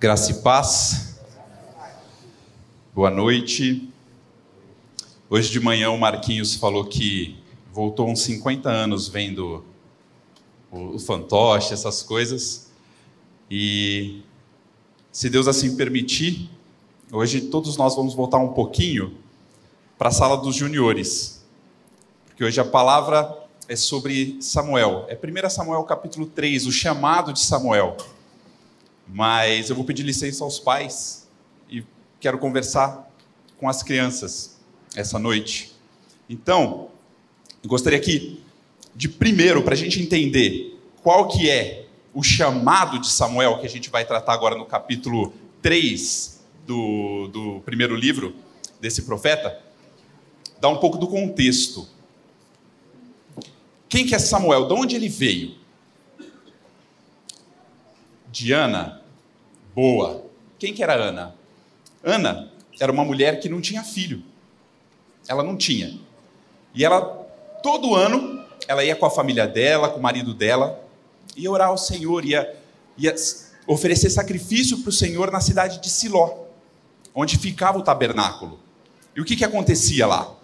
Graça e paz. Boa noite. Hoje de manhã o Marquinhos falou que voltou uns 50 anos vendo o fantoche, essas coisas. E se Deus assim permitir, hoje todos nós vamos voltar um pouquinho para a sala dos juniores. Porque hoje a palavra é sobre Samuel. É 1 Samuel capítulo 3, o chamado de Samuel. Mas eu vou pedir licença aos pais e quero conversar com as crianças essa noite. Então, eu gostaria aqui de primeiro, para a gente entender qual que é o chamado de Samuel, que a gente vai tratar agora no capítulo 3 do, do primeiro livro desse profeta, dar um pouco do contexto. Quem que é Samuel? De onde ele veio? Diana, boa. Quem que era Ana? Ana era uma mulher que não tinha filho. Ela não tinha. E ela, todo ano, ela ia com a família dela, com o marido dela, ia orar ao Senhor, ia, ia oferecer sacrifício para o Senhor na cidade de Siló, onde ficava o tabernáculo. E o que, que acontecia lá?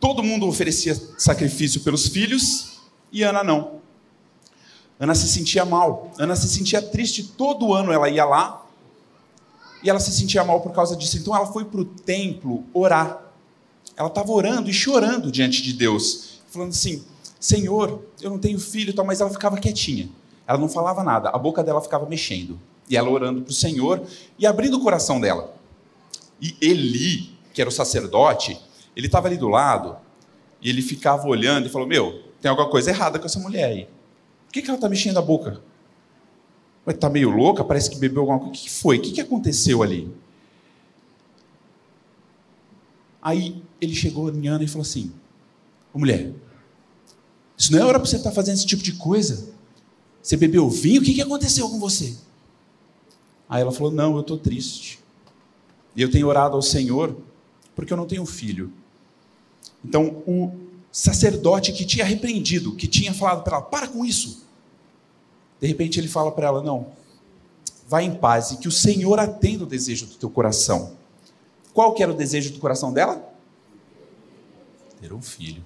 Todo mundo oferecia sacrifício pelos filhos e Ana não. Ana se sentia mal, Ana se sentia triste. Todo ano ela ia lá e ela se sentia mal por causa disso. Então ela foi para o templo orar. Ela estava orando e chorando diante de Deus, falando assim: Senhor, eu não tenho filho, tal, mas ela ficava quietinha. Ela não falava nada, a boca dela ficava mexendo. E ela orando para o Senhor e abrindo o coração dela. E Eli, que era o sacerdote, ele estava ali do lado e ele ficava olhando e falou: Meu, tem alguma coisa errada com essa mulher aí que, que ela está mexendo a boca? Está meio louca? Parece que bebeu alguma coisa. O que foi? O que aconteceu ali? Aí ele chegou em Ana e falou assim: Ô mulher, isso não é hora para você estar tá fazendo esse tipo de coisa. Você bebeu vinho? O que, que aconteceu com você? Aí ela falou: Não, eu estou triste. E eu tenho orado ao Senhor porque eu não tenho filho. Então, o sacerdote que tinha repreendido, que tinha falado para ela: Para com isso. De repente ele fala para ela: Não, vai em paz e que o Senhor atenda o desejo do teu coração. Qual que era o desejo do coração dela? Ter um filho.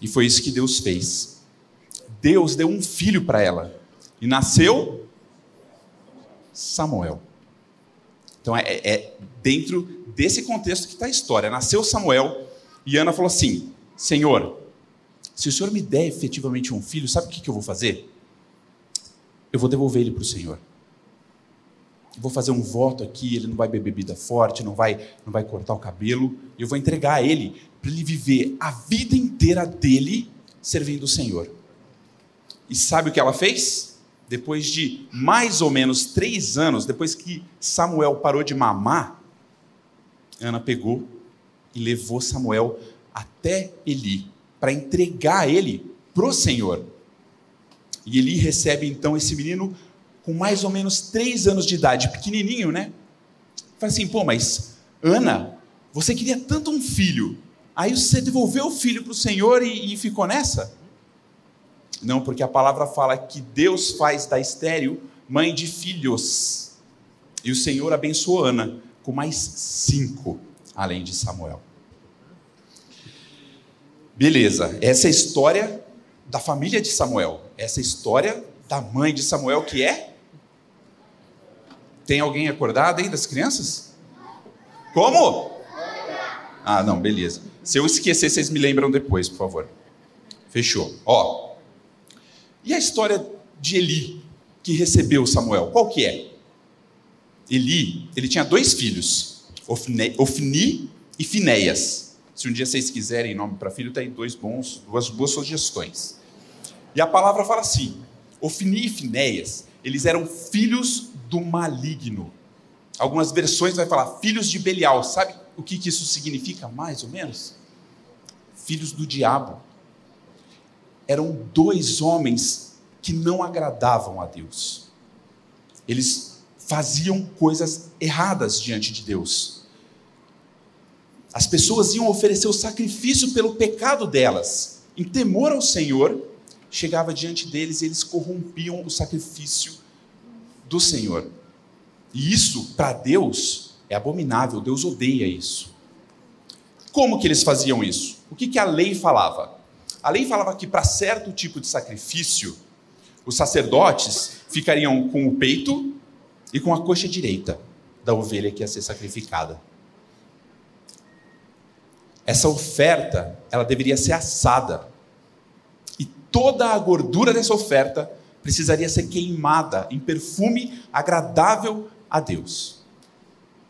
E foi isso que Deus fez. Deus deu um filho para ela. E nasceu Samuel. Então é, é dentro desse contexto que está a história. Nasceu Samuel e Ana falou assim: Senhor, se o Senhor me der efetivamente um filho, sabe o que, que eu vou fazer? Eu vou devolver ele para o Senhor. vou fazer um voto aqui, ele não vai beber bebida forte, não vai, não vai cortar o cabelo. Eu vou entregar a ele para ele viver a vida inteira dele servindo o Senhor. E sabe o que ela fez? Depois de mais ou menos três anos, depois que Samuel parou de mamar, Ana pegou e levou Samuel até Eli para entregar ele para o Senhor. E Eli recebe então esse menino com mais ou menos três anos de idade, pequenininho, né? Fala assim, pô, mas Ana, você queria tanto um filho, aí você devolveu o filho para o Senhor e, e ficou nessa? Não, porque a palavra fala que Deus faz da estéreo mãe de filhos. E o Senhor abençoou Ana com mais cinco, além de Samuel. Beleza, essa é a história da família de Samuel essa história da mãe de Samuel, que é? Tem alguém acordado aí das crianças? Como? Ah, não, beleza. Se eu esquecer, vocês me lembram depois, por favor. Fechou. Ó. E a história de Eli, que recebeu Samuel, qual que é? Eli, ele tinha dois filhos, Ofni, e Finéias. Se um dia vocês quiserem nome para filho, tem dois bons, duas boas sugestões. E a palavra fala assim: Ofni e Finéias, eles eram filhos do maligno. Algumas versões vai falar filhos de Belial. Sabe o que, que isso significa, mais ou menos? Filhos do diabo. Eram dois homens que não agradavam a Deus. Eles faziam coisas erradas diante de Deus. As pessoas iam oferecer o sacrifício pelo pecado delas, em temor ao Senhor, chegava diante deles e eles corrompiam o sacrifício do Senhor. E isso, para Deus, é abominável. Deus odeia isso. Como que eles faziam isso? O que, que a lei falava? A lei falava que para certo tipo de sacrifício, os sacerdotes ficariam com o peito e com a coxa direita da ovelha que ia ser sacrificada. Essa oferta, ela deveria ser assada. Toda a gordura dessa oferta precisaria ser queimada em perfume agradável a Deus.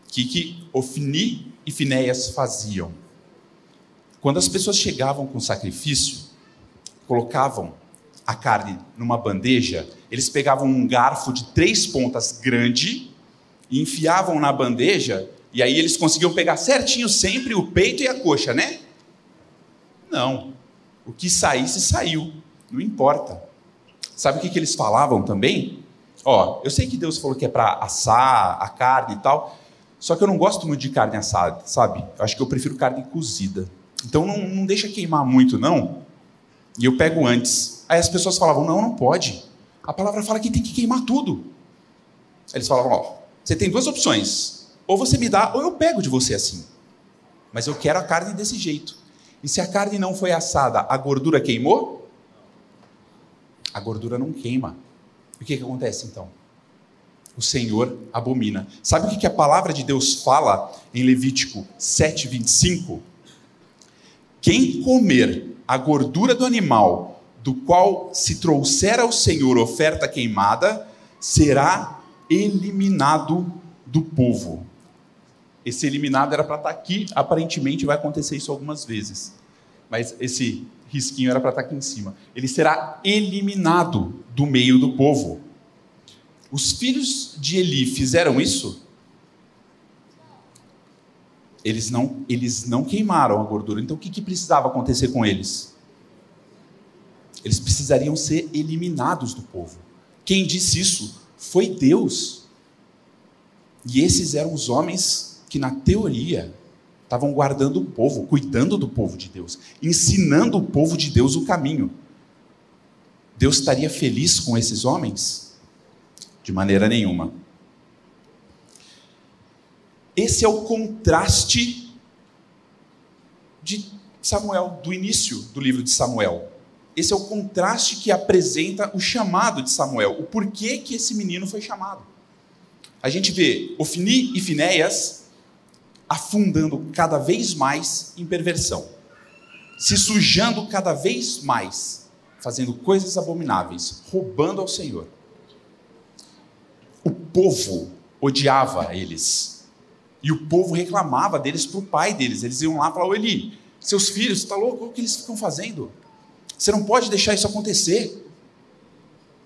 O que, que Ofni e Finéias faziam? Quando as pessoas chegavam com sacrifício, colocavam a carne numa bandeja, eles pegavam um garfo de três pontas grande e enfiavam na bandeja, e aí eles conseguiam pegar certinho sempre o peito e a coxa, né? Não. O que saísse, saiu. Não importa. Sabe o que, que eles falavam também? Ó, eu sei que Deus falou que é para assar a carne e tal, só que eu não gosto muito de carne assada, sabe? Eu acho que eu prefiro carne cozida. Então não, não deixa queimar muito, não. E eu pego antes. Aí as pessoas falavam: não, não pode. A palavra fala que tem que queimar tudo. Eles falavam: ó, você tem duas opções. Ou você me dá, ou eu pego de você assim. Mas eu quero a carne desse jeito. E se a carne não foi assada, a gordura queimou? A gordura não queima. E o que, que acontece então? O Senhor abomina. Sabe o que, que a palavra de Deus fala em Levítico 7, 25? Quem comer a gordura do animal, do qual se trouxer ao Senhor oferta queimada, será eliminado do povo. Esse eliminado era para estar tá aqui, aparentemente vai acontecer isso algumas vezes. Mas esse risquinho era para estar tá aqui em cima. Ele será eliminado do meio do povo. Os filhos de Eli fizeram isso? Eles não, eles não queimaram a gordura. Então o que, que precisava acontecer com eles? Eles precisariam ser eliminados do povo. Quem disse isso foi Deus. E esses eram os homens que, na teoria, estavam guardando o povo, cuidando do povo de Deus, ensinando o povo de Deus o caminho. Deus estaria feliz com esses homens? De maneira nenhuma. Esse é o contraste de Samuel, do início do livro de Samuel. Esse é o contraste que apresenta o chamado de Samuel, o porquê que esse menino foi chamado. A gente vê Ofni e Finéias afundando cada vez mais em perversão, se sujando cada vez mais, fazendo coisas abomináveis, roubando ao Senhor. O povo odiava eles, e o povo reclamava deles para o pai deles. Eles iam lá e falavam: Eli, seus filhos, está louco? O que eles ficam fazendo? Você não pode deixar isso acontecer.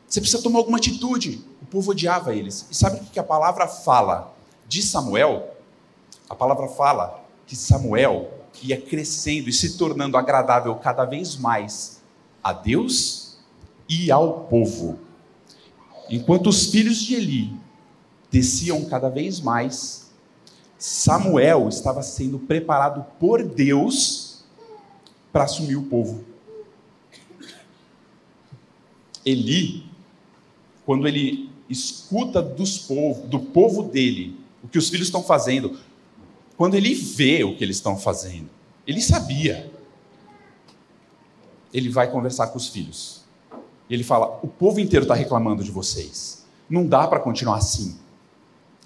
Você precisa tomar alguma atitude. O povo odiava eles. E sabe o que a palavra fala de Samuel? A palavra fala que Samuel ia crescendo e se tornando agradável cada vez mais a Deus e ao povo. Enquanto os filhos de Eli desciam cada vez mais Samuel estava sendo preparado por Deus para assumir o povo. Eli, quando ele escuta povo, do povo dele o que os filhos estão fazendo, quando ele vê o que eles estão fazendo, ele sabia. Ele vai conversar com os filhos. Ele fala: O povo inteiro está reclamando de vocês. Não dá para continuar assim.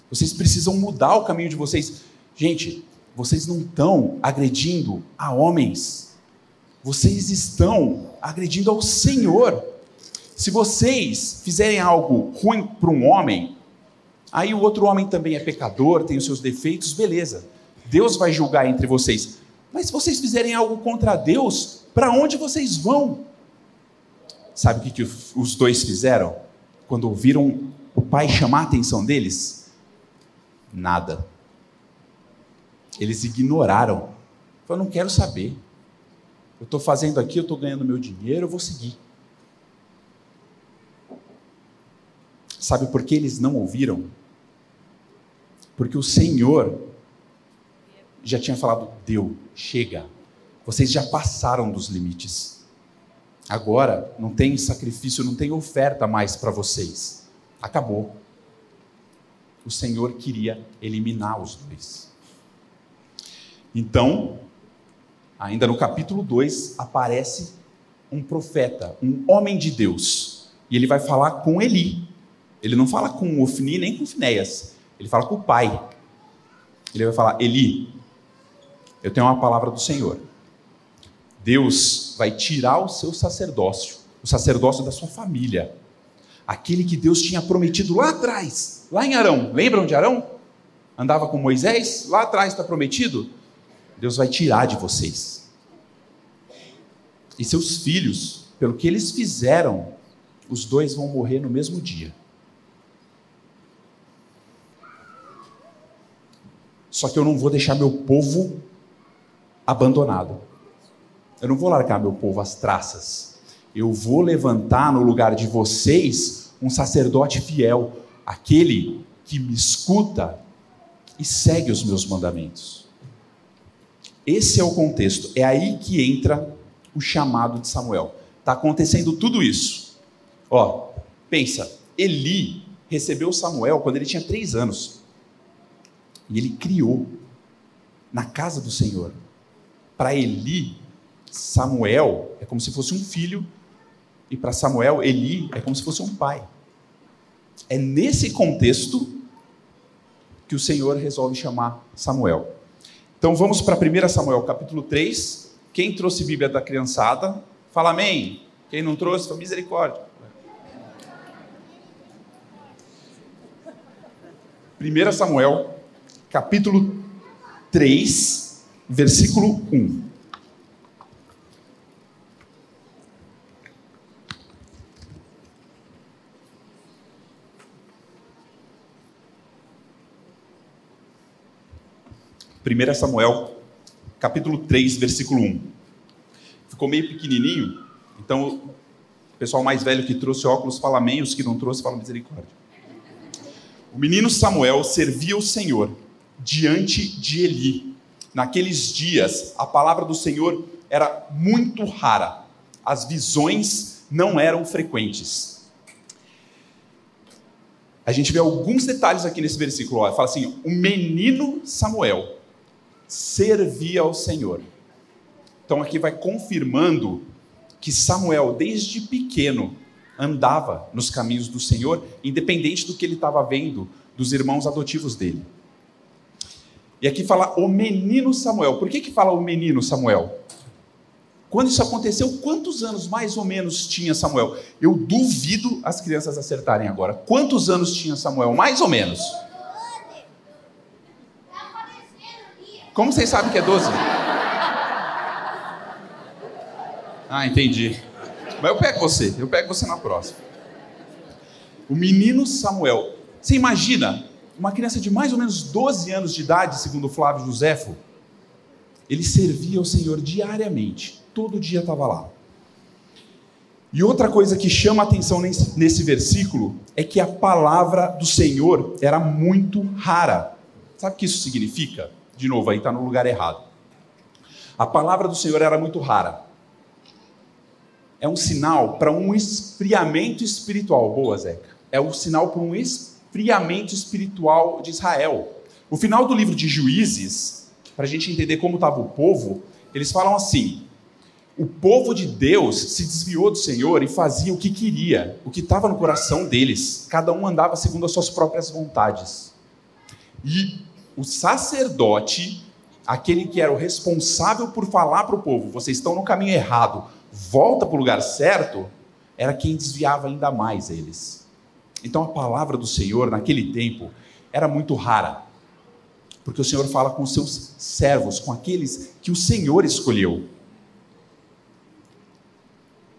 Vocês precisam mudar o caminho de vocês. Gente, vocês não estão agredindo a homens. Vocês estão agredindo ao Senhor. Se vocês fizerem algo ruim para um homem, aí o outro homem também é pecador, tem os seus defeitos, beleza. Deus vai julgar entre vocês. Mas se vocês fizerem algo contra Deus, para onde vocês vão? Sabe o que, que os dois fizeram? Quando ouviram o pai chamar a atenção deles? Nada. Eles ignoraram. Eu não quero saber. Eu estou fazendo aqui, eu estou ganhando meu dinheiro, eu vou seguir. Sabe por que eles não ouviram? Porque o Senhor já tinha falado: deu, chega. Vocês já passaram dos limites. Agora não tem sacrifício, não tem oferta mais para vocês. Acabou. o Senhor queria eliminar os dois. Então, ainda no capítulo 2, aparece um profeta, um homem de Deus, e ele vai falar com Eli. Ele não fala com Ofni nem com Finéias, ele fala com o pai. Ele vai falar: Eli, eu tenho uma palavra do Senhor. Deus vai tirar o seu sacerdócio, o sacerdócio da sua família, aquele que Deus tinha prometido lá atrás, lá em Arão. Lembram de Arão? Andava com Moisés? Lá atrás está prometido? Deus vai tirar de vocês. E seus filhos, pelo que eles fizeram, os dois vão morrer no mesmo dia. Só que eu não vou deixar meu povo abandonado. Eu não vou largar meu povo às traças. Eu vou levantar no lugar de vocês um sacerdote fiel, aquele que me escuta e segue os meus mandamentos. Esse é o contexto. É aí que entra o chamado de Samuel. Está acontecendo tudo isso. Ó, pensa, Eli recebeu Samuel quando ele tinha três anos. E ele criou na casa do Senhor. Para Eli, Samuel é como se fosse um filho, e para Samuel, Eli é como se fosse um pai. É nesse contexto que o Senhor resolve chamar Samuel. Então vamos para 1 Samuel capítulo 3. Quem trouxe Bíblia da criançada, fala amém. Quem não trouxe, misericórdia. 1 Samuel capítulo 3, versículo 1. Primeira Samuel, capítulo 3, versículo 1. Ficou meio pequenininho, então o pessoal mais velho que trouxe óculos fala amém, os que não trouxe fala misericórdia. O menino Samuel servia o Senhor diante de Eli Naqueles dias, a palavra do Senhor era muito rara, as visões não eram frequentes. A gente vê alguns detalhes aqui nesse versículo. Fala assim: o menino Samuel servia ao Senhor. Então aqui vai confirmando que Samuel, desde pequeno, andava nos caminhos do Senhor, independente do que ele estava vendo dos irmãos adotivos dele. E aqui fala o menino Samuel. Por que, que fala o menino Samuel? Quando isso aconteceu, quantos anos mais ou menos tinha Samuel? Eu duvido as crianças acertarem agora. Quantos anos tinha Samuel? Mais ou menos. Como vocês sabem que é 12? Ah, entendi. Mas eu pego você, eu pego você na próxima. O menino Samuel. Você imagina uma criança de mais ou menos 12 anos de idade, segundo Flávio Josefo, ele servia ao Senhor diariamente, todo dia estava lá. E outra coisa que chama a atenção nesse, nesse versículo é que a palavra do Senhor era muito rara. Sabe o que isso significa? De novo, aí está no lugar errado. A palavra do Senhor era muito rara. É um sinal para um esfriamento espiritual. Boa, Zeca. É um sinal para um esfriamento friamente espiritual de Israel. O final do livro de Juízes, para a gente entender como estava o povo, eles falam assim: o povo de Deus se desviou do Senhor e fazia o que queria, o que estava no coração deles. Cada um andava segundo as suas próprias vontades. E o sacerdote, aquele que era o responsável por falar para o povo: vocês estão no caminho errado, volta para o lugar certo, era quem desviava ainda mais eles. Então a palavra do Senhor naquele tempo era muito rara, porque o Senhor fala com os seus servos, com aqueles que o Senhor escolheu.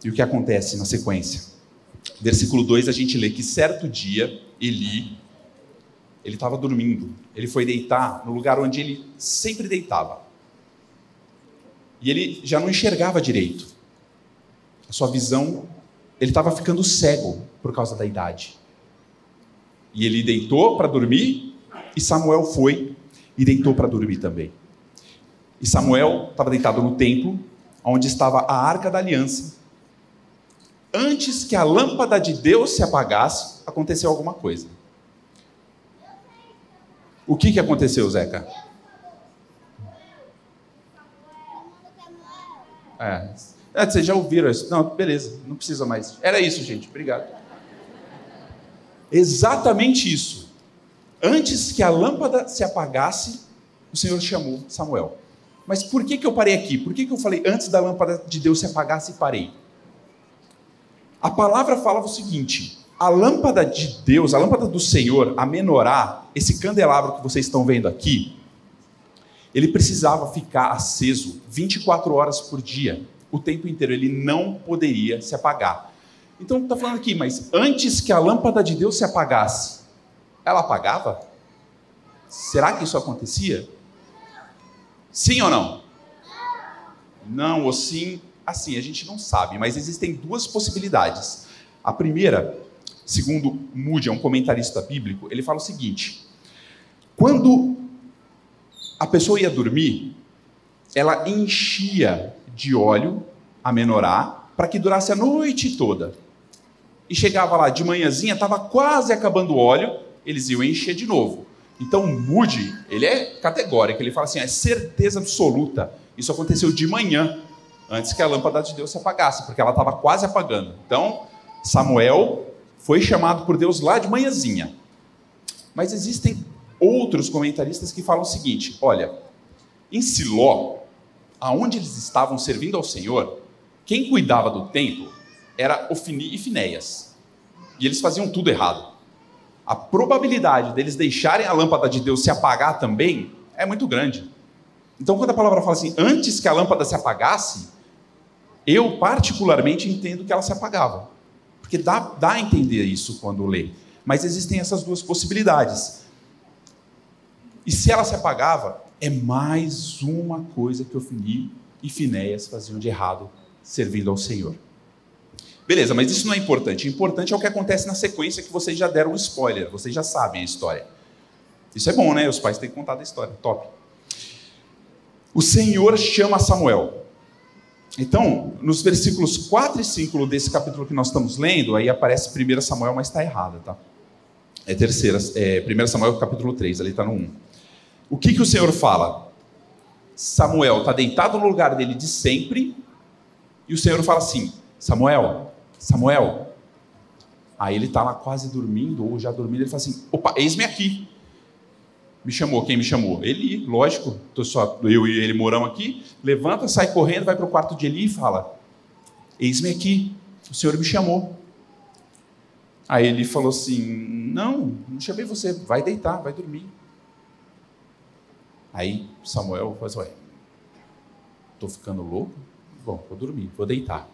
E o que acontece na sequência? Versículo 2 a gente lê que certo dia Eli ele estava dormindo, ele foi deitar no lugar onde ele sempre deitava. E ele já não enxergava direito. A sua visão, ele estava ficando cego por causa da idade. E ele deitou para dormir, e Samuel foi e deitou para dormir também. E Samuel estava deitado no templo, onde estava a arca da aliança. Antes que a lâmpada de Deus se apagasse, aconteceu alguma coisa. O que, que aconteceu, Zeca? É. é, vocês já ouviram isso? Não, beleza, não precisa mais. Era isso, gente. Obrigado. Exatamente isso. Antes que a lâmpada se apagasse, o Senhor chamou Samuel. Mas por que, que eu parei aqui? Por que, que eu falei antes da lâmpada de Deus se apagasse e parei? A palavra falava o seguinte: a lâmpada de Deus, a lâmpada do Senhor, a menorá, esse candelabro que vocês estão vendo aqui, ele precisava ficar aceso 24 horas por dia, o tempo inteiro, ele não poderia se apagar. Então está falando aqui, mas antes que a lâmpada de Deus se apagasse, ela apagava? Será que isso acontecia? Sim ou não? Não ou sim? Assim, a gente não sabe, mas existem duas possibilidades. A primeira, segundo Moody, é um comentarista bíblico, ele fala o seguinte: quando a pessoa ia dormir, ela enchia de óleo a menorá para que durasse a noite toda. E chegava lá de manhãzinha, estava quase acabando o óleo, eles iam encher de novo. Então, Moody, ele é categórico, ele fala assim, é certeza absoluta. Isso aconteceu de manhã, antes que a lâmpada de Deus se apagasse, porque ela estava quase apagando. Então, Samuel foi chamado por Deus lá de manhãzinha. Mas existem outros comentaristas que falam o seguinte: olha, em Siló, aonde eles estavam servindo ao Senhor, quem cuidava do templo era Ofni e Finéias. E eles faziam tudo errado. A probabilidade deles deixarem a lâmpada de Deus se apagar também é muito grande. Então, quando a palavra fala assim, antes que a lâmpada se apagasse, eu particularmente entendo que ela se apagava. Porque dá, dá a entender isso quando lê. Mas existem essas duas possibilidades. E se ela se apagava, é mais uma coisa que Ofni e Finéias faziam de errado servindo ao Senhor. Beleza, mas isso não é importante. O importante é o que acontece na sequência que vocês já deram um spoiler, vocês já sabem a história. Isso é bom, né? Os pais têm contado a história. Top. O Senhor chama Samuel. Então, nos versículos 4 e 5 desse capítulo que nós estamos lendo, aí aparece 1 Samuel, mas está errada, tá? É terceira, é 1 Samuel capítulo 3, ali está no 1. O que, que o Senhor fala? Samuel está deitado no lugar dele de sempre, e o Senhor fala assim: Samuel, Samuel. Aí ele está lá quase dormindo, ou já dormindo, ele fala assim: opa, eis-me aqui. Me chamou, quem me chamou? Eli, lógico, tô só eu e ele moramos aqui. Levanta, sai correndo, vai para o quarto de Eli e fala: Eis-me aqui, o Senhor me chamou. Aí ele falou assim: Não, não chamei você, vai deitar, vai dormir. Aí Samuel falou assim, ué, estou ficando louco? Bom, vou dormir, vou deitar.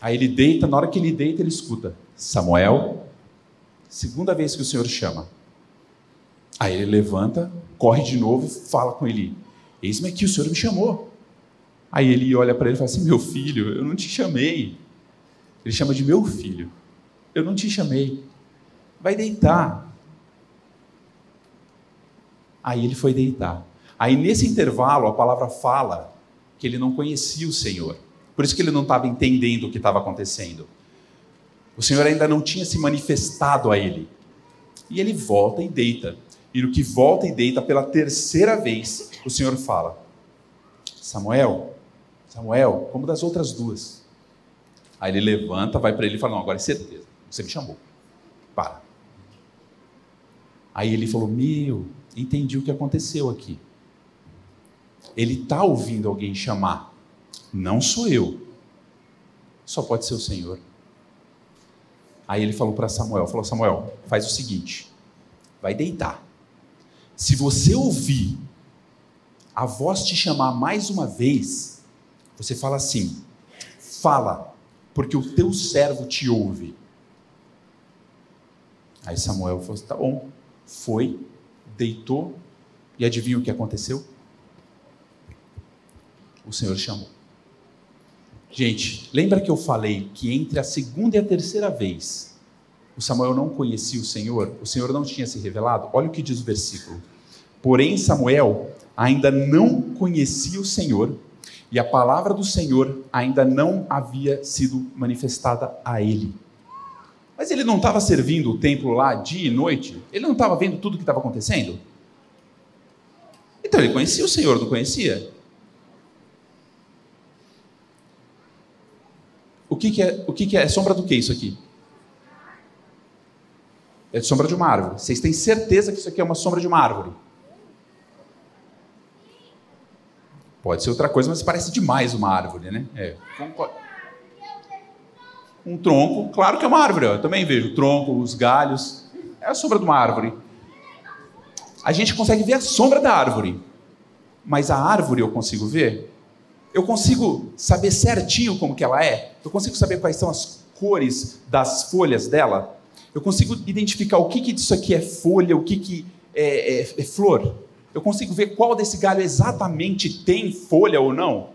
Aí ele deita, na hora que ele deita, ele escuta, Samuel, segunda vez que o Senhor chama. Aí ele levanta, corre de novo e fala com ele, eis-me aqui, o Senhor me chamou. Aí ele olha para ele e fala assim, meu filho, eu não te chamei. Ele chama de meu filho. Eu não te chamei. Vai deitar. Aí ele foi deitar. Aí nesse intervalo a palavra fala que ele não conhecia o Senhor. Por isso que ele não estava entendendo o que estava acontecendo. O Senhor ainda não tinha se manifestado a ele. E ele volta e deita. E no que volta e deita pela terceira vez, o Senhor fala: Samuel, Samuel, como das outras duas. Aí ele levanta, vai para ele e fala: Não, agora é certeza, você me chamou. Para. Aí ele falou: Meu, entendi o que aconteceu aqui. Ele está ouvindo alguém chamar. Não sou eu. Só pode ser o Senhor. Aí ele falou para Samuel, falou: Samuel, faz o seguinte, vai deitar. Se você ouvir a voz te chamar mais uma vez, você fala assim: fala, porque o teu servo te ouve. Aí Samuel falou: tá bom, foi, deitou, e adivinha o que aconteceu? O Senhor chamou. Gente, lembra que eu falei que entre a segunda e a terceira vez o Samuel não conhecia o Senhor, o Senhor não tinha se revelado? Olha o que diz o versículo. Porém, Samuel ainda não conhecia o Senhor e a palavra do Senhor ainda não havia sido manifestada a ele. Mas ele não estava servindo o templo lá dia e noite? Ele não estava vendo tudo o que estava acontecendo? Então ele conhecia o Senhor, não conhecia? Que, que é? O que, que é? é sombra do que isso aqui? É sombra de uma árvore. Vocês têm certeza que isso aqui é uma sombra de uma árvore? Pode ser outra coisa, mas parece demais uma árvore, né? É. Um tronco, claro que é uma árvore. Eu também vejo o tronco, os galhos. É a sombra de uma árvore. A gente consegue ver a sombra da árvore, mas a árvore eu consigo ver? Eu consigo saber certinho como que ela é? Eu consigo saber quais são as cores das folhas dela? Eu consigo identificar o que, que disso aqui é folha, o que, que é, é, é flor? Eu consigo ver qual desse galho exatamente tem folha ou não?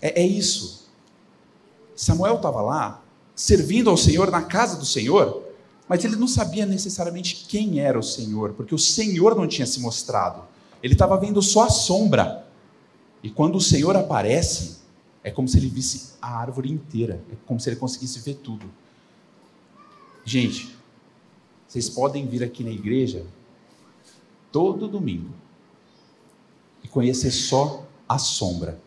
É, é isso. Samuel estava lá, servindo ao Senhor na casa do Senhor, mas ele não sabia necessariamente quem era o Senhor, porque o Senhor não tinha se mostrado. Ele estava vendo só a sombra. E quando o Senhor aparece, é como se ele visse a árvore inteira, é como se ele conseguisse ver tudo. Gente, vocês podem vir aqui na igreja todo domingo e conhecer só a sombra.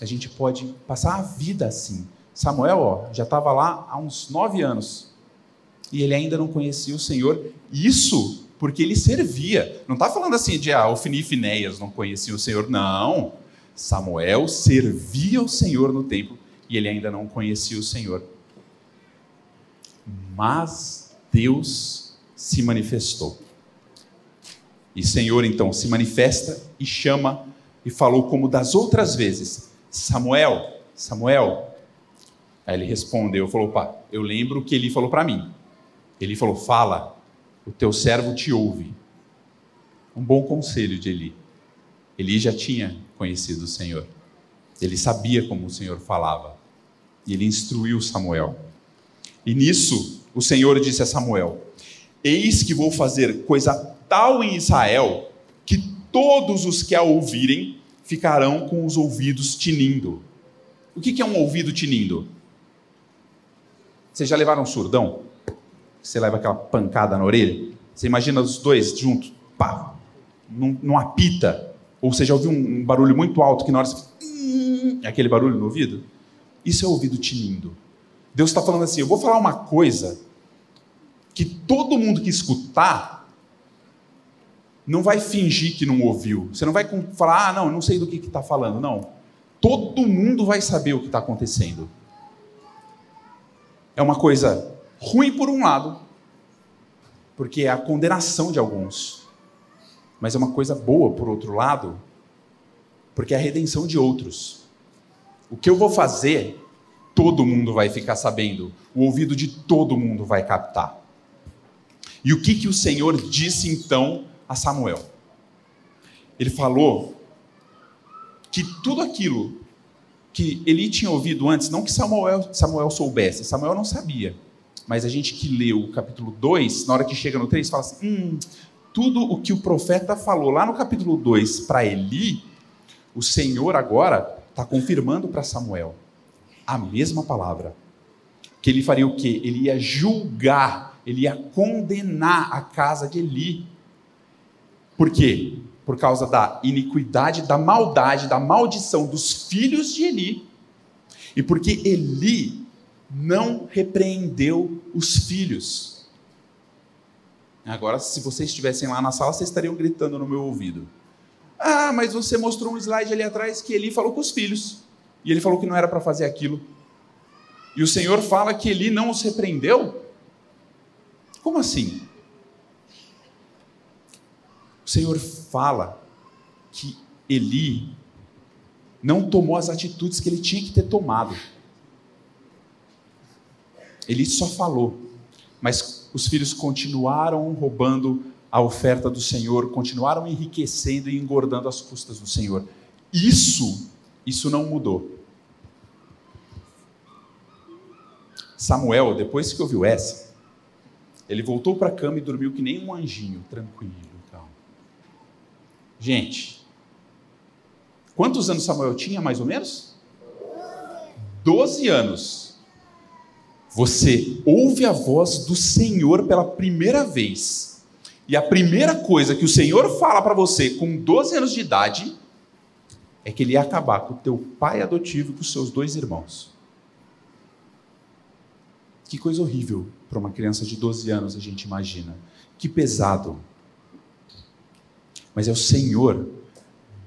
A gente pode passar a vida assim. Samuel ó, já estava lá há uns nove anos e ele ainda não conhecia o Senhor. Isso porque ele servia. Não está falando assim de ah, Ofni e Finéias não conheciam o Senhor. Não. Samuel servia o Senhor no templo e ele ainda não conhecia o Senhor. Mas Deus se manifestou. E Senhor então se manifesta e chama e falou como das outras vezes: Samuel, Samuel. Aí ele respondeu, falou: "Pá, eu lembro que ele falou para mim. Ele falou: "Fala, o teu servo te ouve." Um bom conselho de Eli. Eli já tinha conhecido o Senhor. Ele sabia como o Senhor falava. E ele instruiu Samuel. E nisso, o Senhor disse a Samuel: Eis que vou fazer coisa tal em Israel que todos os que a ouvirem ficarão com os ouvidos tinindo. O que é um ouvido tinindo? Vocês já levaram surdão? Você leva aquela pancada na orelha? Você imagina os dois juntos, pá, não, não apita. Ou você já ouviu um barulho muito alto que na hora você hum", é aquele barulho no ouvido? Isso é ouvido tinindo. Deus está falando assim: eu vou falar uma coisa que todo mundo que escutar não vai fingir que não ouviu. Você não vai falar, ah, não, não sei do que está falando. Não. Todo mundo vai saber o que está acontecendo. É uma coisa ruim por um lado, porque é a condenação de alguns. Mas é uma coisa boa por outro lado, porque é a redenção de outros. O que eu vou fazer todo mundo vai ficar sabendo, o ouvido de todo mundo vai captar. E o que, que o Senhor disse então a Samuel? Ele falou que tudo aquilo que ele tinha ouvido antes, não que Samuel, Samuel soubesse, Samuel não sabia, mas a gente que leu o capítulo 2, na hora que chega no 3, fala assim: hum, tudo o que o profeta falou lá no capítulo 2 para Eli, o Senhor agora está confirmando para Samuel a mesma palavra. Que ele faria o quê? Ele ia julgar, ele ia condenar a casa de Eli. Por quê? Por causa da iniquidade, da maldade, da maldição dos filhos de Eli. E porque Eli não repreendeu os filhos. Agora, se vocês estivessem lá na sala, vocês estariam gritando no meu ouvido. Ah, mas você mostrou um slide ali atrás que Eli falou com os filhos. E ele falou que não era para fazer aquilo. E o Senhor fala que Eli não os repreendeu? Como assim? O Senhor fala que Eli não tomou as atitudes que ele tinha que ter tomado. Ele só falou, mas os filhos continuaram roubando a oferta do Senhor, continuaram enriquecendo e engordando as custas do Senhor. Isso isso não mudou. Samuel, depois que ouviu essa, ele voltou para a cama e dormiu que nem um anjinho, tranquilo. Então. Gente, quantos anos Samuel tinha, mais ou menos? 12 anos, você ouve a voz do Senhor pela primeira vez, e a primeira coisa que o Senhor fala para você com 12 anos de idade é que ele ia acabar com o teu pai adotivo e com os seus dois irmãos. Que coisa horrível para uma criança de 12 anos, a gente imagina. Que pesado. Mas é o Senhor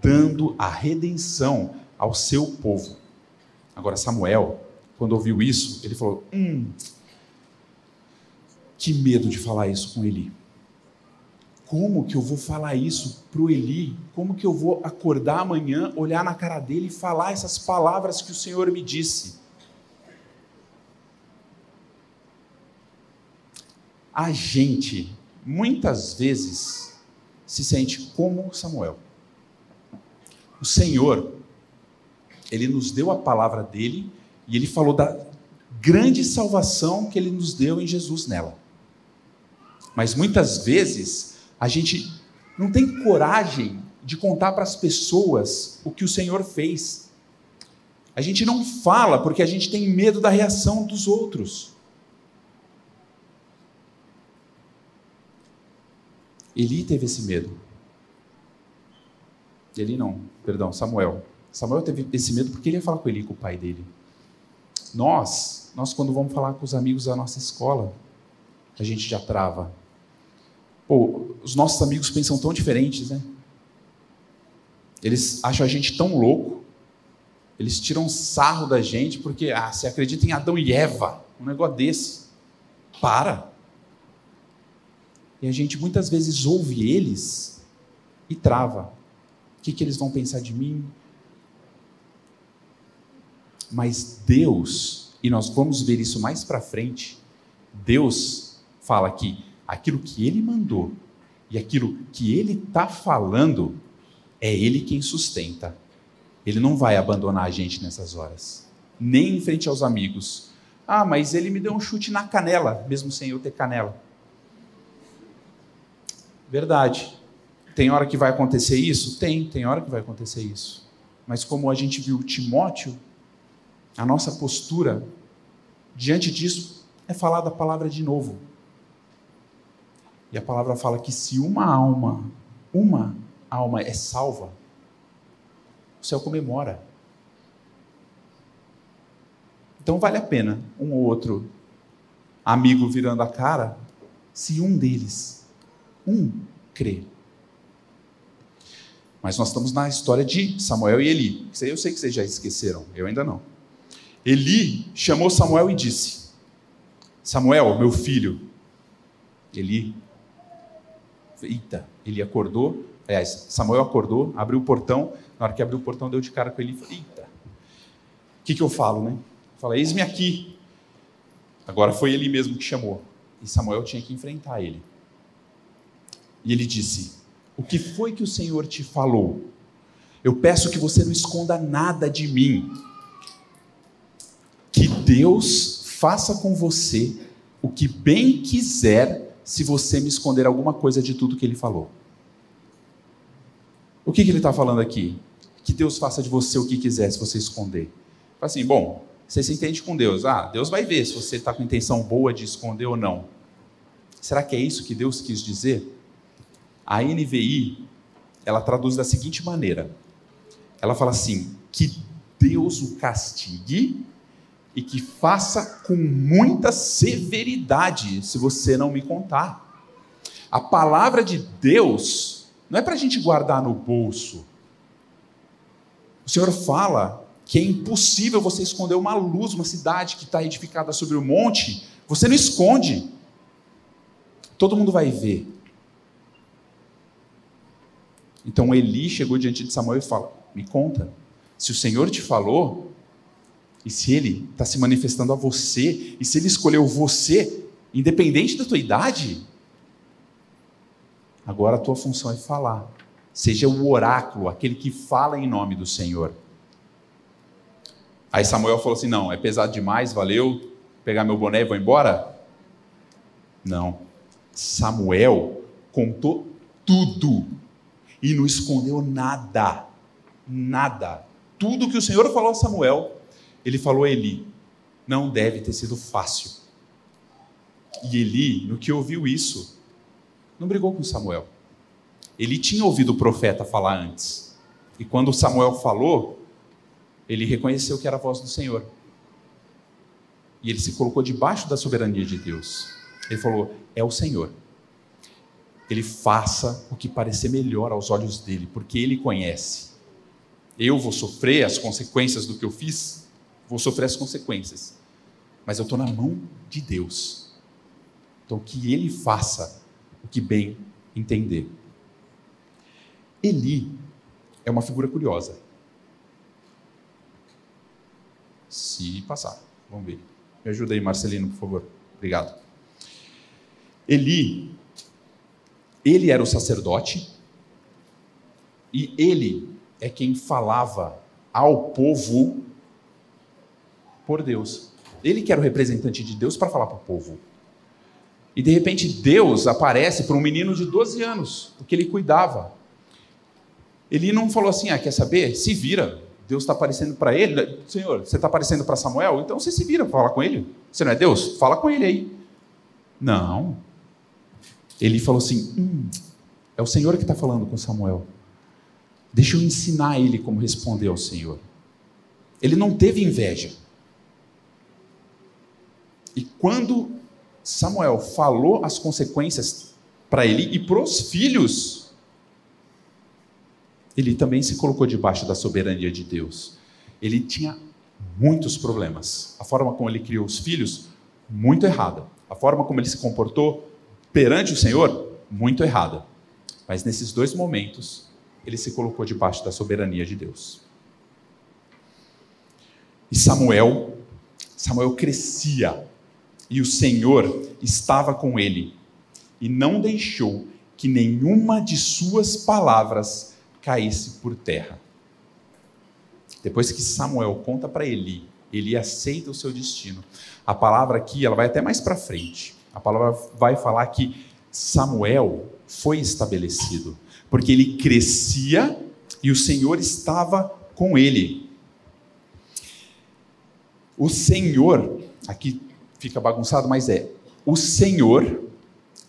dando a redenção ao seu povo. Agora, Samuel, quando ouviu isso, ele falou: Hum, que medo de falar isso com Eli. Como que eu vou falar isso para o Eli? Como que eu vou acordar amanhã, olhar na cara dele e falar essas palavras que o Senhor me disse? A gente, muitas vezes, se sente como Samuel. O Senhor, ele nos deu a palavra dele e ele falou da grande salvação que ele nos deu em Jesus nela. Mas muitas vezes a gente não tem coragem de contar para as pessoas o que o Senhor fez. A gente não fala porque a gente tem medo da reação dos outros. Eli teve esse medo. Eli não, perdão, Samuel. Samuel teve esse medo porque ele ia falar com Eli, com o pai dele. Nós, nós quando vamos falar com os amigos da nossa escola, a gente já trava. Pô, os nossos amigos pensam tão diferentes, né? Eles acham a gente tão louco. Eles tiram sarro da gente porque, ah, você acredita em Adão e Eva, um negócio desse. Para. E a gente muitas vezes ouve eles e trava. O que, que eles vão pensar de mim? Mas Deus, e nós vamos ver isso mais para frente, Deus fala que aquilo que Ele mandou e aquilo que Ele está falando, é Ele quem sustenta. Ele não vai abandonar a gente nessas horas, nem em frente aos amigos. Ah, mas ele me deu um chute na canela, mesmo sem eu ter canela. Verdade. Tem hora que vai acontecer isso? Tem, tem hora que vai acontecer isso. Mas como a gente viu Timóteo, a nossa postura diante disso é falar da palavra de novo. E a palavra fala que se uma alma, uma alma é salva, o céu comemora. Então vale a pena um ou outro amigo virando a cara se um deles um crê. Mas nós estamos na história de Samuel e Eli. Eu sei que vocês já esqueceram, eu ainda não. Eli chamou Samuel e disse: Samuel, meu filho. Eli. Eita, ele acordou. Aliás, Samuel acordou, abriu o portão. Na hora que abriu o portão, deu de cara com ele e falou: Eita, o que, que eu falo, né? Fala, eis-me aqui. Agora foi ele mesmo que chamou. E Samuel tinha que enfrentar ele. E ele disse: O que foi que o Senhor te falou? Eu peço que você não esconda nada de mim. Que Deus faça com você o que bem quiser, se você me esconder alguma coisa de tudo que ele falou. O que, que ele está falando aqui? Que Deus faça de você o que quiser, se você esconder. Assim, bom, você se entende com Deus. Ah, Deus vai ver se você está com intenção boa de esconder ou não. Será que é isso que Deus quis dizer? A NVI, ela traduz da seguinte maneira: ela fala assim, que Deus o castigue e que faça com muita severidade, se você não me contar. A palavra de Deus não é para a gente guardar no bolso. O Senhor fala que é impossível você esconder uma luz, uma cidade que está edificada sobre o monte, você não esconde. Todo mundo vai ver. Então Eli chegou diante de Samuel e fala: Me conta, se o Senhor te falou, e se ele está se manifestando a você, e se ele escolheu você, independente da tua idade, agora a tua função é falar. Seja o oráculo, aquele que fala em nome do Senhor. Aí Samuel falou assim: Não, é pesado demais, valeu, pegar meu boné e vou embora? Não. Samuel contou tudo e não escondeu nada. Nada. Tudo que o Senhor falou a Samuel, ele falou a Eli: Não deve ter sido fácil. E Eli, no que ouviu isso, não brigou com Samuel. Ele tinha ouvido o profeta falar antes. E quando Samuel falou, ele reconheceu que era a voz do Senhor. E ele se colocou debaixo da soberania de Deus. Ele falou: É o Senhor. Ele faça o que parecer melhor aos olhos dele, porque ele conhece. Eu vou sofrer as consequências do que eu fiz, vou sofrer as consequências. Mas eu estou na mão de Deus. Então, que ele faça o que bem entender. Eli é uma figura curiosa. Se passar, vamos ver. Me ajuda aí, Marcelino, por favor. Obrigado. Eli, ele era o sacerdote e ele é quem falava ao povo por Deus. Ele que era o representante de Deus para falar para o povo. E de repente Deus aparece para um menino de 12 anos, porque ele cuidava. Ele não falou assim: ah, quer saber? Se vira. Deus está aparecendo para ele. Senhor, você está aparecendo para Samuel? Então você se vira para falar com ele. Você não é Deus? Fala com ele aí. Não. Ele falou assim: hum, é o Senhor que está falando com Samuel. Deixa eu ensinar ele como responder ao Senhor. Ele não teve inveja. E quando Samuel falou as consequências para ele e para os filhos, ele também se colocou debaixo da soberania de Deus. Ele tinha muitos problemas. A forma como ele criou os filhos, muito errada. A forma como ele se comportou perante o Senhor, muito errada. Mas nesses dois momentos, ele se colocou debaixo da soberania de Deus. E Samuel, Samuel crescia e o Senhor estava com ele e não deixou que nenhuma de suas palavras caísse por terra. Depois que Samuel conta para Eli, ele aceita o seu destino. A palavra aqui, ela vai até mais para frente. A palavra vai falar que Samuel foi estabelecido porque ele crescia e o Senhor estava com ele. O Senhor, aqui fica bagunçado, mas é: o Senhor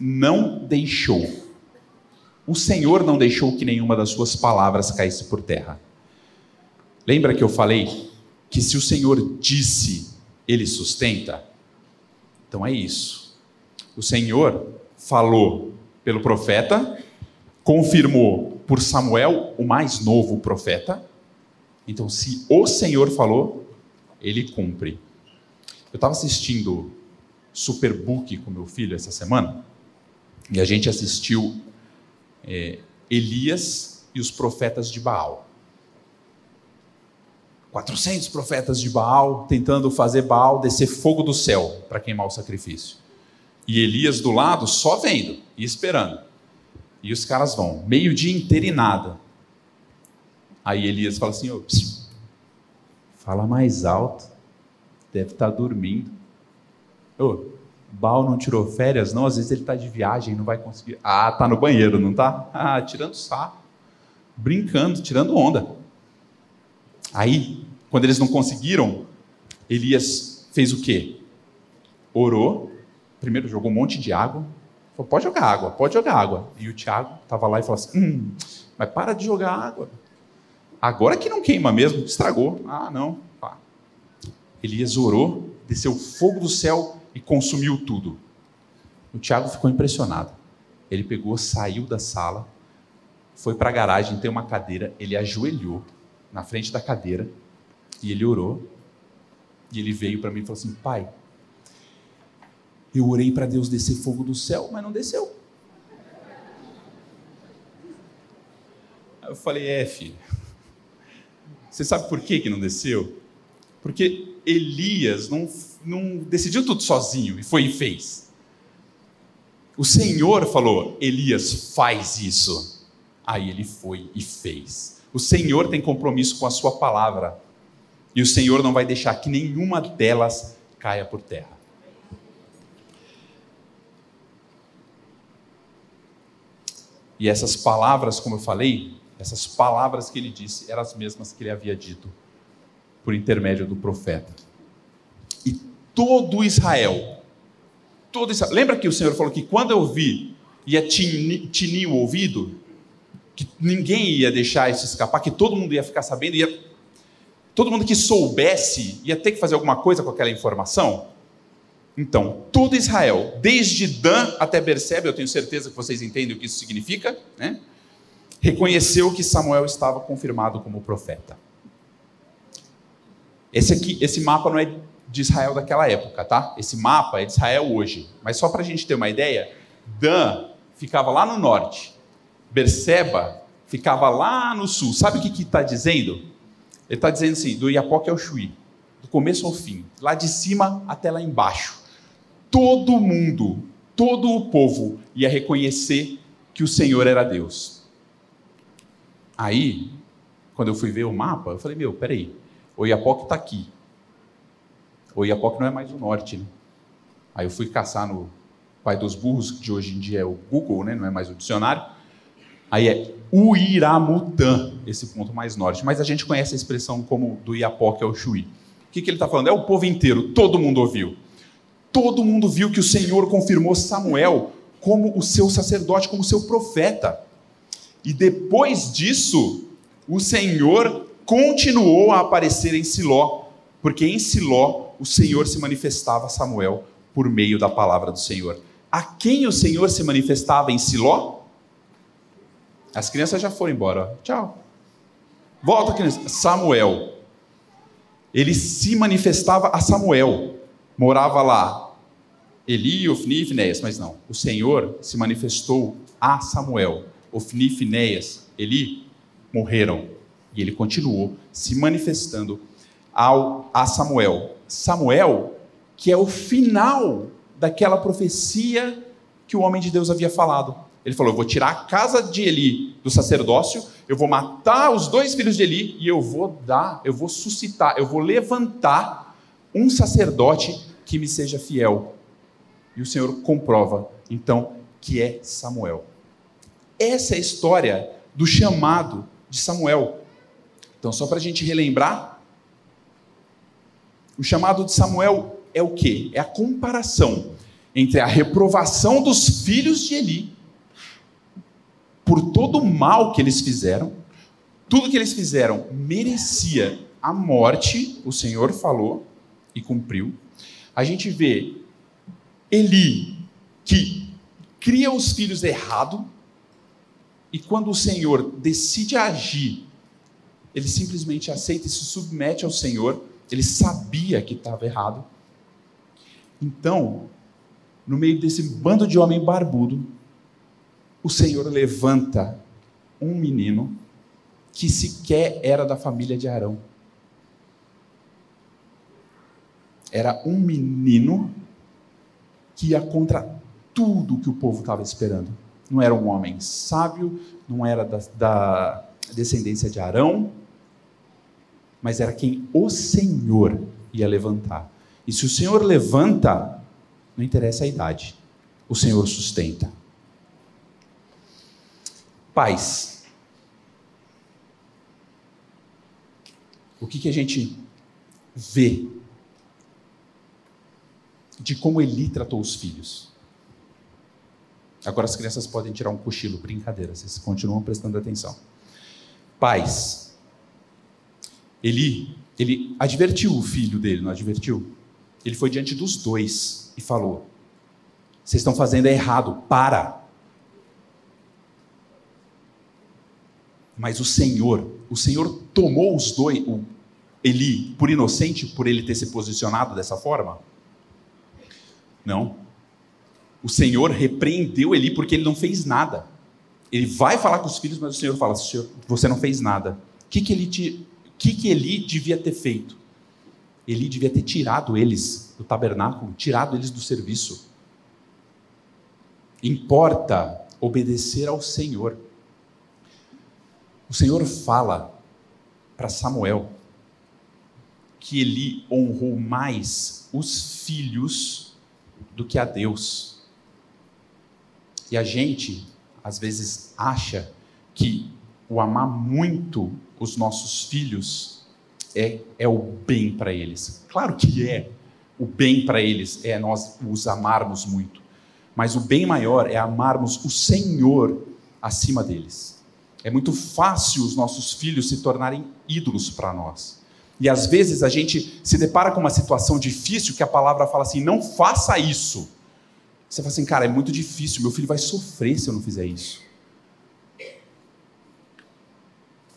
não deixou. O Senhor não deixou que nenhuma das suas palavras caísse por terra. Lembra que eu falei que se o Senhor disse, ele sustenta? Então é isso. O Senhor falou pelo profeta, confirmou por Samuel, o mais novo profeta. Então, se o Senhor falou, ele cumpre. Eu estava assistindo Superbook com meu filho essa semana e a gente assistiu é, Elias e os profetas de Baal. 400 profetas de Baal tentando fazer Baal descer fogo do céu para queimar o sacrifício. E Elias do lado só vendo e esperando. E os caras vão, meio-dia inteiro e nada. Aí Elias fala assim: fala mais alto, deve estar tá dormindo. Ô, Baal não tirou férias, não? Às vezes ele está de viagem, não vai conseguir. Ah, tá no banheiro, não tá? Ah, tirando sarro, brincando, tirando onda. Aí, quando eles não conseguiram, Elias fez o quê? Orou, primeiro jogou um monte de água, Falou, pode jogar água, pode jogar água. E o Tiago estava lá e falou assim: hum, mas para de jogar água. Agora que não queima mesmo, estragou. Ah, não. Elias orou, desceu fogo do céu e consumiu tudo. O Tiago ficou impressionado. Ele pegou, saiu da sala, foi para a garagem, tem uma cadeira, ele ajoelhou na frente da cadeira e ele orou. E ele veio para mim e falou assim: Pai, eu orei para Deus descer fogo do céu, mas não desceu. Eu falei, é, filho. Você sabe por que não desceu? Porque Elias não, não decidiu tudo sozinho e foi e fez. O Senhor falou: Elias, faz isso. Aí ele foi e fez. O Senhor tem compromisso com a sua palavra. E o Senhor não vai deixar que nenhuma delas caia por terra. E essas palavras, como eu falei, essas palavras que ele disse eram as mesmas que ele havia dito por intermédio do profeta. E todo Israel, todo Israel, lembra que o Senhor falou que quando eu vi ia tinir, o ouvido, que ninguém ia deixar isso escapar, que todo mundo ia ficar sabendo, ia, todo mundo que soubesse ia ter que fazer alguma coisa com aquela informação? Então, todo Israel, desde Dan até Berseba, eu tenho certeza que vocês entendem o que isso significa, né? reconheceu que Samuel estava confirmado como profeta. Esse aqui, esse mapa não é de Israel daquela época, tá? Esse mapa é de Israel hoje. Mas só para a gente ter uma ideia, Dan ficava lá no norte, Berseba ficava lá no sul. Sabe o que está dizendo? Ele está dizendo assim, do Iapoque ao Chuí, do começo ao fim, lá de cima até lá embaixo. Todo mundo, todo o povo ia reconhecer que o Senhor era Deus. Aí, quando eu fui ver o mapa, eu falei, meu, peraí, o Iapoque está aqui. O Iapoque não é mais o norte, né? Aí eu fui caçar no pai dos burros, que de hoje em dia é o Google, né? não é mais o dicionário. Aí é Uiramutã, esse ponto mais norte. Mas a gente conhece a expressão como do Iapoque ao Chuí. O que, que ele está falando? É o povo inteiro, todo mundo ouviu. Todo mundo viu que o Senhor confirmou Samuel como o seu sacerdote, como o seu profeta. E depois disso, o Senhor continuou a aparecer em Siló, porque em Siló o Senhor se manifestava a Samuel por meio da palavra do Senhor. A quem o Senhor se manifestava em Siló? As crianças já foram embora. Tchau. Volta, criança. Samuel. Ele se manifestava a Samuel. Morava lá Eli, Ofni e Finéias, mas não. O Senhor se manifestou a Samuel. Ofni e Finéias, Eli, morreram. E ele continuou se manifestando ao, a Samuel. Samuel, que é o final daquela profecia que o homem de Deus havia falado. Ele falou: Eu vou tirar a casa de Eli do sacerdócio, eu vou matar os dois filhos de Eli e eu vou dar, eu vou suscitar, eu vou levantar um sacerdote que me seja fiel. E o Senhor comprova, então, que é Samuel. Essa é a história do chamado de Samuel. Então, só para a gente relembrar, o chamado de Samuel é o quê? É a comparação entre a reprovação dos filhos de Eli, por todo o mal que eles fizeram, tudo que eles fizeram merecia a morte, o Senhor falou e cumpriu. A gente vê Eli, que cria os filhos errado, e quando o Senhor decide agir, ele simplesmente aceita e se submete ao Senhor, ele sabia que estava errado. Então, no meio desse bando de homem barbudo, o Senhor levanta um menino que sequer era da família de Arão. Era um menino que ia contra tudo que o povo estava esperando. Não era um homem sábio, não era da, da descendência de Arão, mas era quem o Senhor ia levantar. E se o Senhor levanta, não interessa a idade, o Senhor sustenta. Pais, o que, que a gente vê de como Eli tratou os filhos? Agora as crianças podem tirar um cochilo, brincadeira, vocês continuam prestando atenção. Pais, Eli, ele advertiu o filho dele, não advertiu? Ele foi diante dos dois e falou: Vocês estão fazendo errado, para. Mas o Senhor, o Senhor tomou os dois, o Eli, por inocente, por ele ter se posicionado dessa forma? Não. O Senhor repreendeu Eli porque ele não fez nada. Ele vai falar com os filhos, mas o Senhor fala: você não fez nada. O que, que ele te, que, que Eli devia ter feito? Eli devia ter tirado eles do tabernáculo, tirado eles do serviço. Importa obedecer ao Senhor. O Senhor fala para Samuel que Eli honrou mais os filhos do que a Deus. E a gente, às vezes, acha que o amar muito os nossos filhos é, é o bem para eles. Claro que é. O bem para eles é nós os amarmos muito. Mas o bem maior é amarmos o Senhor acima deles. É muito fácil os nossos filhos se tornarem ídolos para nós. E às vezes a gente se depara com uma situação difícil que a palavra fala assim: não faça isso. Você fala assim, cara, é muito difícil, meu filho vai sofrer se eu não fizer isso.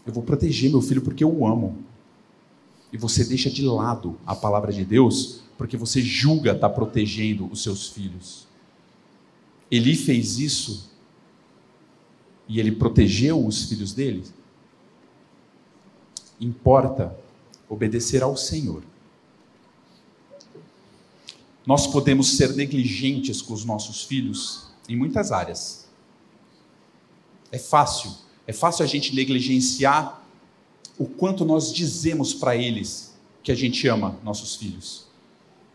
Eu vou proteger meu filho porque eu o amo. E você deixa de lado a palavra de Deus porque você julga estar tá protegendo os seus filhos. Eli fez isso e ele protegeu os filhos dele. Importa obedecer ao Senhor. Nós podemos ser negligentes com os nossos filhos em muitas áreas. É fácil, é fácil a gente negligenciar o quanto nós dizemos para eles que a gente ama nossos filhos.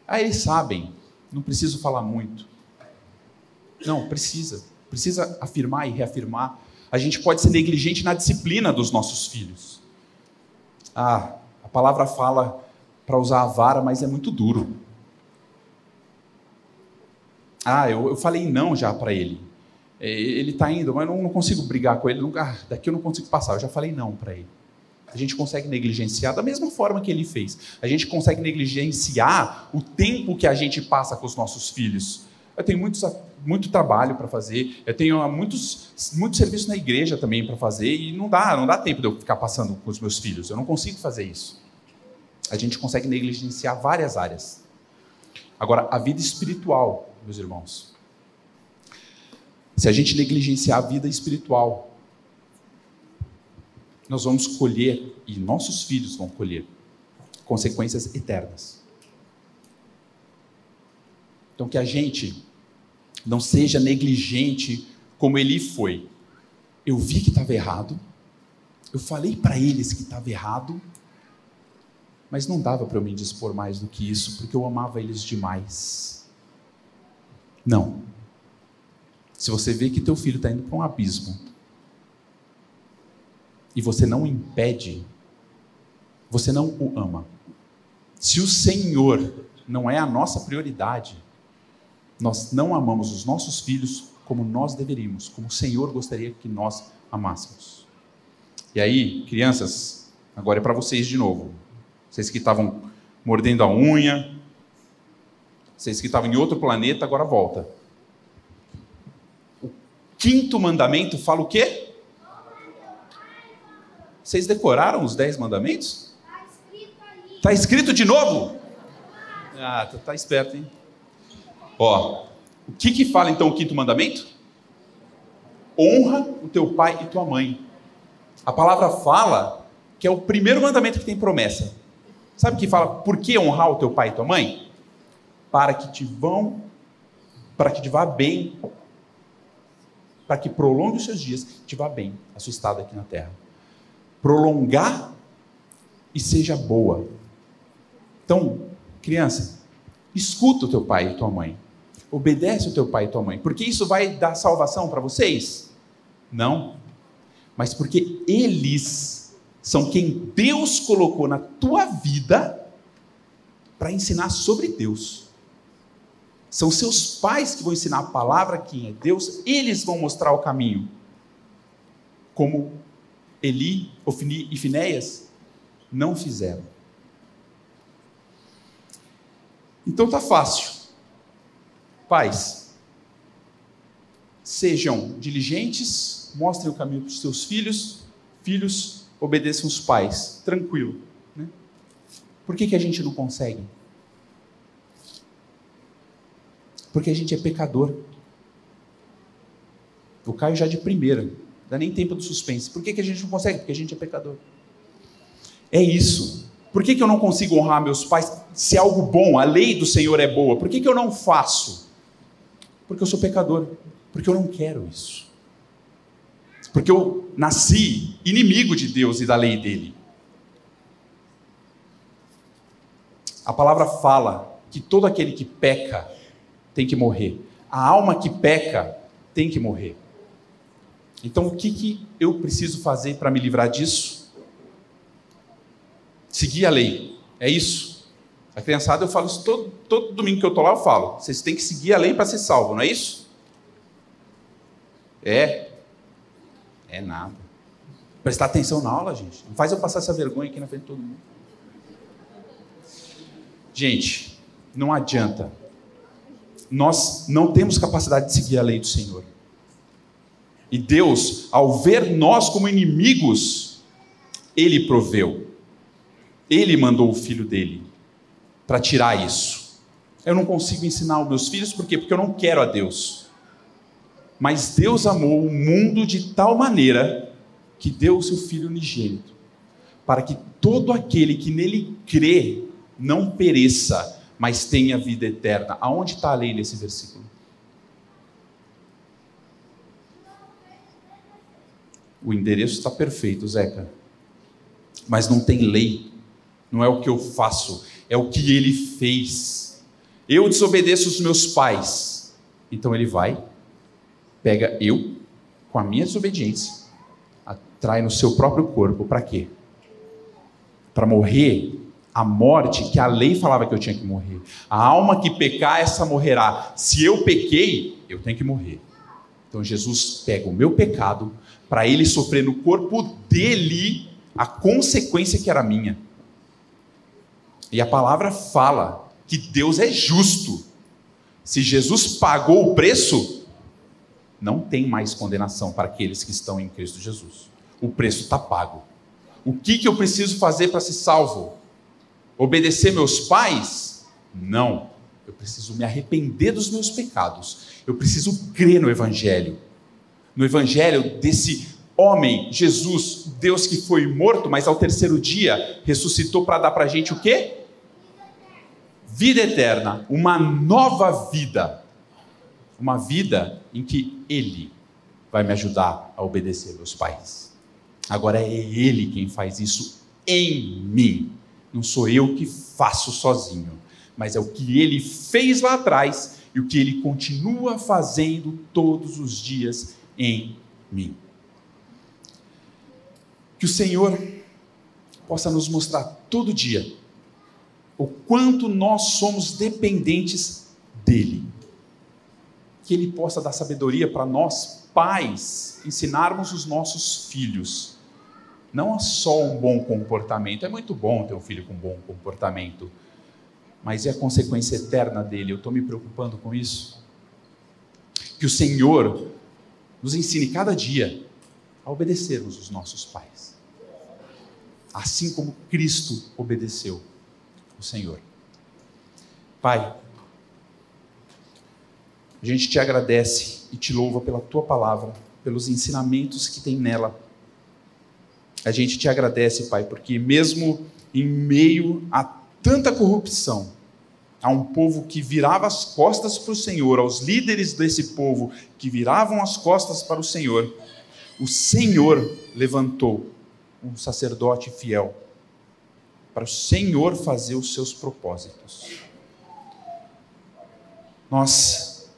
Ah, eles sabem, não preciso falar muito. Não, precisa. Precisa afirmar e reafirmar. A gente pode ser negligente na disciplina dos nossos filhos. Ah, a palavra fala para usar a vara, mas é muito duro. Ah, eu, eu falei não já para ele. É, ele está indo, mas eu não, consigo brigar com ele. Ah, daqui eu não consigo passar. Eu já falei não para ele. A gente consegue negligenciar da mesma forma que ele fez. A gente consegue negligenciar o tempo que a gente passa com os nossos filhos. Eu tenho muito trabalho para fazer, eu tenho muitos, muitos serviços na igreja também para fazer e não dá, não dá tempo de eu ficar passando com os meus filhos. Eu não consigo fazer isso. A gente consegue negligenciar várias áreas. Agora, a vida espiritual, meus irmãos. Se a gente negligenciar a vida espiritual, nós vamos colher, e nossos filhos vão colher, consequências eternas. Então, que a gente não seja negligente como ele foi. Eu vi que estava errado, eu falei para eles que estava errado, mas não dava para eu me dispor mais do que isso, porque eu amava eles demais. Não. Se você vê que teu filho está indo para um abismo e você não impede, você não o ama. Se o Senhor não é a nossa prioridade, nós não amamos os nossos filhos como nós deveríamos, como o Senhor gostaria que nós amássemos. E aí, crianças, agora é para vocês de novo. Vocês que estavam mordendo a unha, vocês que estavam em outro planeta, agora volta. O quinto mandamento fala o quê? Vocês decoraram os dez mandamentos? Está escrito de novo? Ah, tá, tá esperto, hein? Ó, o que que fala então o quinto mandamento? Honra o teu pai e tua mãe. A palavra fala que é o primeiro mandamento que tem promessa. Sabe que fala por que honrar o teu pai e tua mãe? para que te vão, para que te vá bem, para que prolongue os seus dias, te vá bem a sua estada aqui na terra. Prolongar e seja boa. Então, criança, escuta o teu pai e tua mãe. Obedece o teu pai e tua mãe. Porque isso vai dar salvação para vocês? Não. Mas porque eles são quem Deus colocou na tua vida para ensinar sobre Deus. São seus pais que vão ensinar a palavra, quem é Deus, eles vão mostrar o caminho. Como Eli, Ofni e Finéias não fizeram. Então tá fácil. Pais, sejam diligentes, mostrem o caminho para os seus filhos, filhos, obedeçam os pais, tranquilo. Né? Por que, que a gente não consegue? Porque a gente é pecador. O Caio já de primeira, dá nem tempo do suspense. Por que, que a gente não consegue? Porque a gente é pecador. É isso. Por que, que eu não consigo honrar meus pais se é algo bom, a lei do Senhor é boa? Por que, que eu não faço? Porque eu sou pecador. Porque eu não quero isso. Porque eu nasci inimigo de Deus e da lei dele. A palavra fala que todo aquele que peca tem que morrer. A alma que peca tem que morrer. Então, o que, que eu preciso fazer para me livrar disso? Seguir a lei. É isso. A criançada, eu falo isso todo, todo domingo que eu estou lá, eu falo. Vocês têm que seguir a lei para ser salvo, não é isso? É. É nada. Prestar atenção na aula, gente. Não faz eu passar essa vergonha aqui na frente de todo mundo. Gente, não adianta. Nós não temos capacidade de seguir a lei do Senhor. E Deus, ao ver nós como inimigos, Ele proveu. Ele mandou o filho dele para tirar isso. Eu não consigo ensinar os meus filhos, por quê? Porque eu não quero a Deus. Mas Deus amou o mundo de tal maneira que deu o seu filho unigênito, para que todo aquele que nele crê não pereça, mas tenha vida eterna. Aonde está a lei nesse versículo? O endereço está perfeito, Zeca. Mas não tem lei. Não é o que eu faço, é o que ele fez. Eu desobedeço os meus pais. Então ele vai, pega eu, com a minha desobediência, atrai no seu próprio corpo. Para quê? Para morrer a morte que a lei falava que eu tinha que morrer. A alma que pecar, essa morrerá. Se eu pequei, eu tenho que morrer. Então Jesus pega o meu pecado para ele sofrer no corpo dele a consequência que era minha. E a palavra fala que Deus é justo. Se Jesus pagou o preço, não tem mais condenação para aqueles que estão em Cristo Jesus. O preço está pago. O que, que eu preciso fazer para ser salvo? Obedecer meus pais? Não. Eu preciso me arrepender dos meus pecados. Eu preciso crer no Evangelho. No Evangelho desse homem, Jesus, Deus que foi morto, mas ao terceiro dia ressuscitou para dar para a gente o quê? Vida eterna, uma nova vida. Uma vida em que Ele vai me ajudar a obedecer meus pais. Agora é Ele quem faz isso em mim. Não sou eu que faço sozinho, mas é o que Ele fez lá atrás e o que Ele continua fazendo todos os dias em mim. Que o Senhor possa nos mostrar todo dia o quanto nós somos dependentes dEle. Que Ele possa dar sabedoria para nós, pais, ensinarmos os nossos filhos. Não só um bom comportamento, é muito bom ter um filho com um bom comportamento, mas é a consequência eterna dele. Eu estou me preocupando com isso. Que o Senhor nos ensine cada dia a obedecermos os nossos pais assim como Cristo obedeceu o Senhor. Pai, a gente te agradece e te louva pela tua palavra, pelos ensinamentos que tem nela. A gente te agradece, Pai, porque mesmo em meio a tanta corrupção, a um povo que virava as costas para o Senhor, aos líderes desse povo que viravam as costas para o Senhor, o Senhor levantou um sacerdote fiel, para o Senhor fazer os seus propósitos. Nós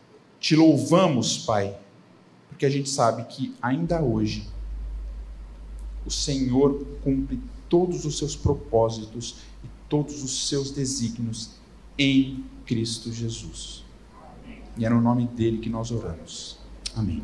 te louvamos, Pai, porque a gente sabe que ainda hoje o Senhor cumpre todos os seus propósitos e todos os seus desígnios em Cristo Jesus. E é no nome dele que nós oramos. Amém.